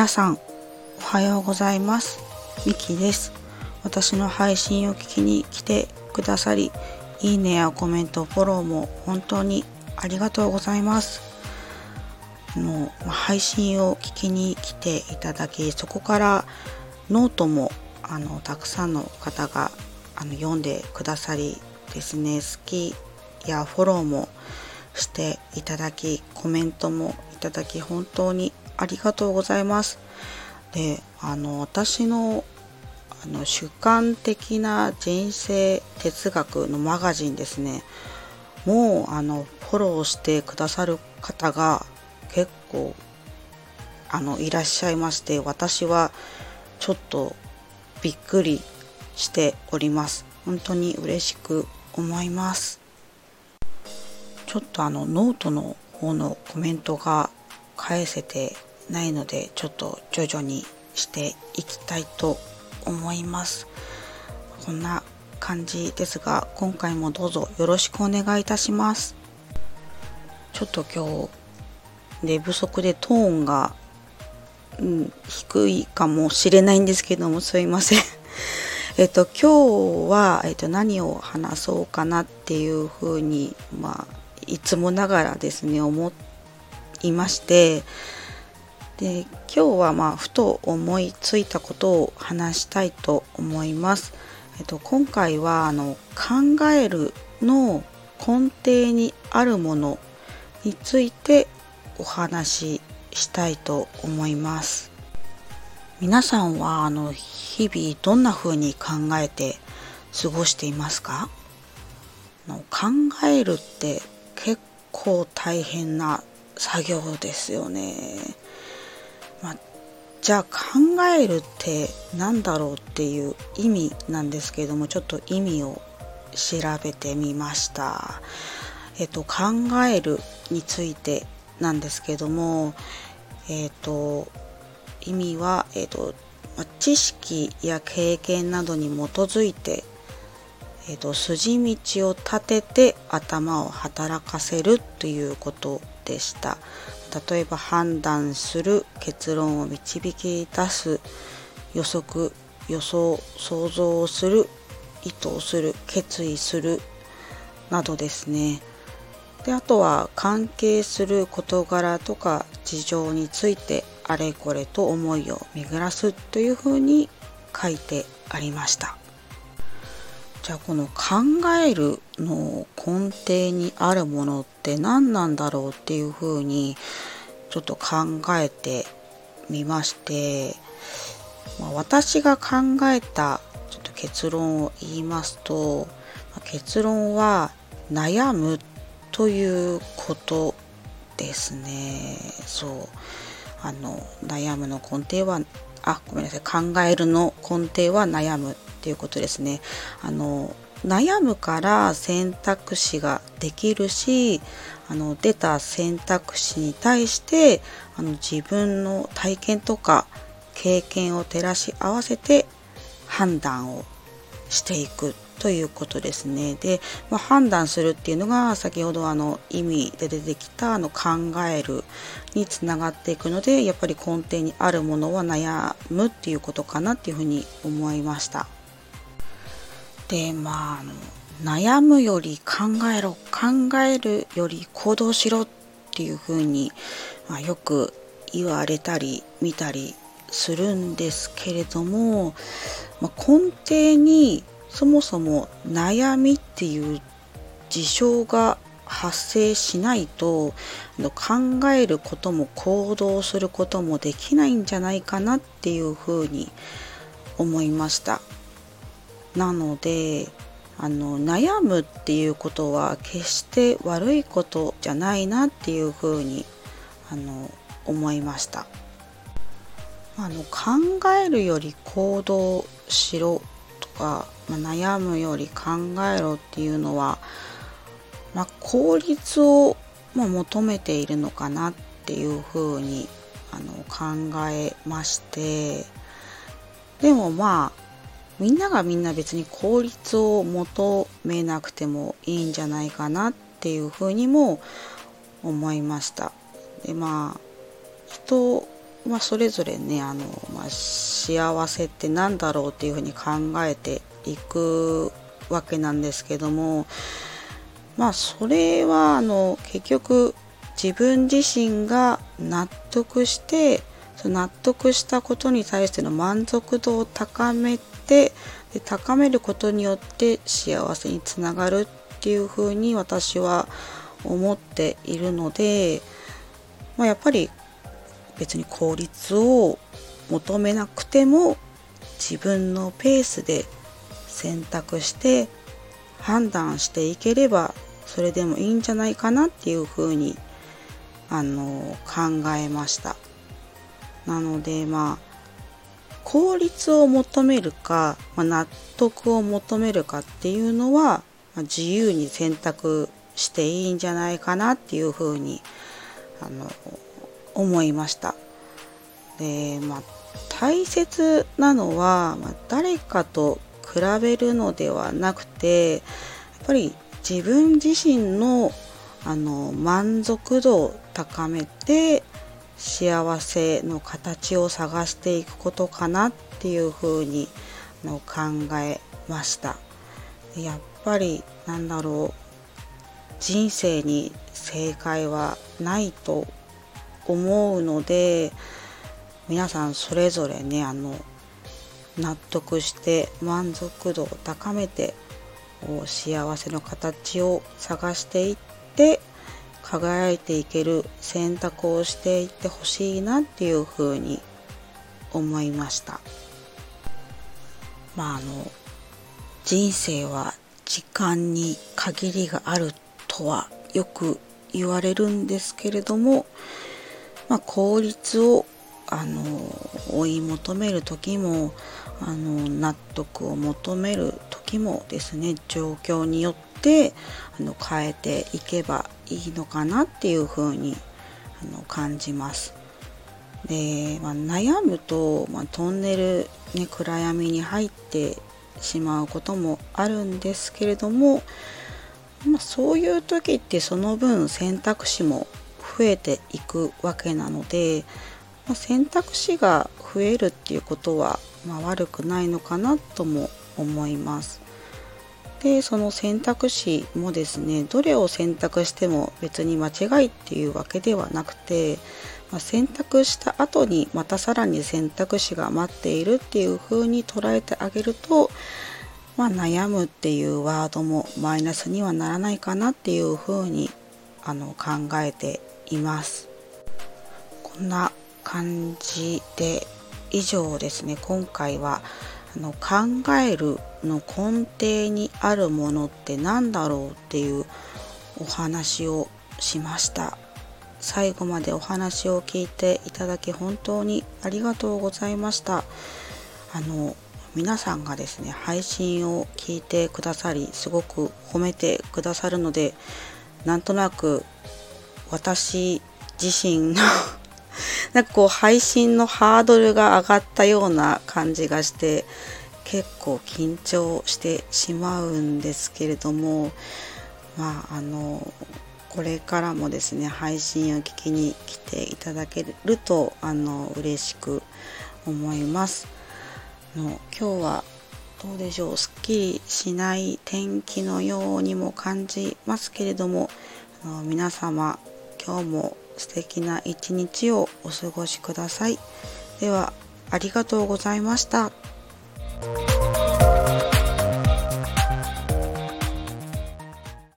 皆さんおはようございます。ミキです。私の配信を聞きに来てくださりいいねやコメントフォローも本当にありがとうございます。あの配信を聞きに来ていただきそこからノートもあのたくさんの方があの読んでくださりですね好きやフォローもしていただきコメントもいただき本当にありがとうございます。であの私のあの主観的な人生哲学のマガジンですね。もうあのフォローしてくださる方が結構あのいらっしゃいまして私はちょっとびっくりしております。本当に嬉しく思います。ちょっとあのノートの方のコメントが返せてないのでちょっと徐々にしていきたいと思います。こんな感じですが今回もどうぞよろしくお願いいたします。ちょっと今日寝不足でトーンが、うん、低いかもしれないんですけどもすいません。えっと今日は、えっと、何を話そうかなっていうふうにまあいつもながらですね思いましてで今日はまあふと思いついたことを話したいと思います。えっと、今回はあの考えるの根底にあるものについてお話ししたいと思います。皆さんはあの日々どんな風に考えて過ごしていますか？考えるって結構大変な作業ですよね。まあ、じゃあ考えるって何だろうっていう意味なんですけれどもちょっと意味を調べてみました。えっと、考えるについてなんですけども、えっと、意味は、えっと、知識や経験などに基づいて、えっと、筋道を立てて頭を働かせるということでした。例えば判断する結論を導き出す予測予想想像をする意図をする決意するなどですね。であとは関係する事柄とか事情についてあれこれと思いを巡らすというふうに書いてありました。じゃあこの考えるの根底にあるものって何なんだろうっていうふうにちょっと考えてみまして、まあ、私が考えたちょっと結論を言いますと、まあ、結論は悩むということですね。そう。あの悩むの根底はあごめんなさい。考えるの根底は悩むっていうことですねあの悩むから選択肢ができるしあの出た選択肢に対してあの自分の体験とか経験を照らし合わせて判断をしていくということですね。で、まあ、判断するっていうのが先ほどあの意味で出てきたあの考えるにつながっていくのでやっぱり根底にあるものは悩むっていうことかなっていうふうに思いました。でまああの悩むより考えろ考えるより行動しろっていうふうに、まあ、よく言われたり見たりするんですけれども、まあ、根底にそもそも悩みっていう事象が発生しないと考えることも行動することもできないんじゃないかなっていうふうに思いました。なのであの悩むっていうことは決して悪いことじゃないなっていうふうにあの思いました。あの考えるより行動しろとか、まあ、悩むより考えろっていうのは、まあ、効率を、ま、求めているのかなっていうふうにあの考えましてでもまあみんながみんな別に効率を求めなくてもいいんじゃないかなっていうふうにも思いました。でまあ人まあ、それぞれねあの、まあ、幸せって何だろうっていうふうに考えていくわけなんですけどもまあそれはあの結局自分自身が納得して納得したことに対しての満足度を高めてで高めることによって幸せにつながるっていうふうに私は思っているので、まあ、やっぱり別に効率を求めなくても自分のペースで選択して判断していければそれでもいいんじゃないかなっていうふうにあの考えました。なのでまあ効率を求めるか、まあ、納得を求めるかっていうのは、まあ、自由に選択していいんじゃないかなっていうふうにあの思いました。でまあ大切なのは、まあ、誰かと比べるのではなくてやっぱり自分自身のあの満足度を高めて幸せの形を探していくことかなっていうふうにの考えました。やっぱりなんだろう人生に正解はないと思うので皆さんそれぞれねあの納得して満足度を高めて幸せの形を探していって輝いていける選択をしていってほしいなっていうふうに思いました。まああの人生は時間に限りがあるとはよく言われるんですけれども、まあ、効率をあの追い求める時もあの納得を求める時もですね状況によってあの変えていけばいいのかなっていうふうにあの感じます。で、まあ、悩むと、まあ、トンネル、ね、暗闇に入ってしまうこともあるんですけれども、まあ、そういう時ってその分選択肢も増えていくわけなので、まあ、選択肢が増えるっていうことは、まあ、悪くないのかなとも思います。でその選択肢もですねどれを選択しても別に間違いっていうわけではなくて、まあ、選択した後にまたさらに選択肢が待っているっていう風に捉えてあげると、まあ、悩むっていうワードもマイナスにはならないかなっていう風にあの考えています。こんな感じで以上ですね今回はあの考えるの根底にあるものって何だろうっていうお話をしました。最後までお話を聞いていただき本当にありがとうございました。あの皆さんがですね配信を聞いてくださりすごく褒めてくださるのでなんとなく私自身の なんかこう配信のハードルが上がったような感じがして結構緊張してしまうんですけれどもまああのこれからもですね配信を聞きに来ていただけるとあの嬉しく思います。の今日はどうでしょう？すっきりしない天気のようにも感じますけれどもあの皆様今日も素敵な一日をお過ごしください。では、ありがとうございました。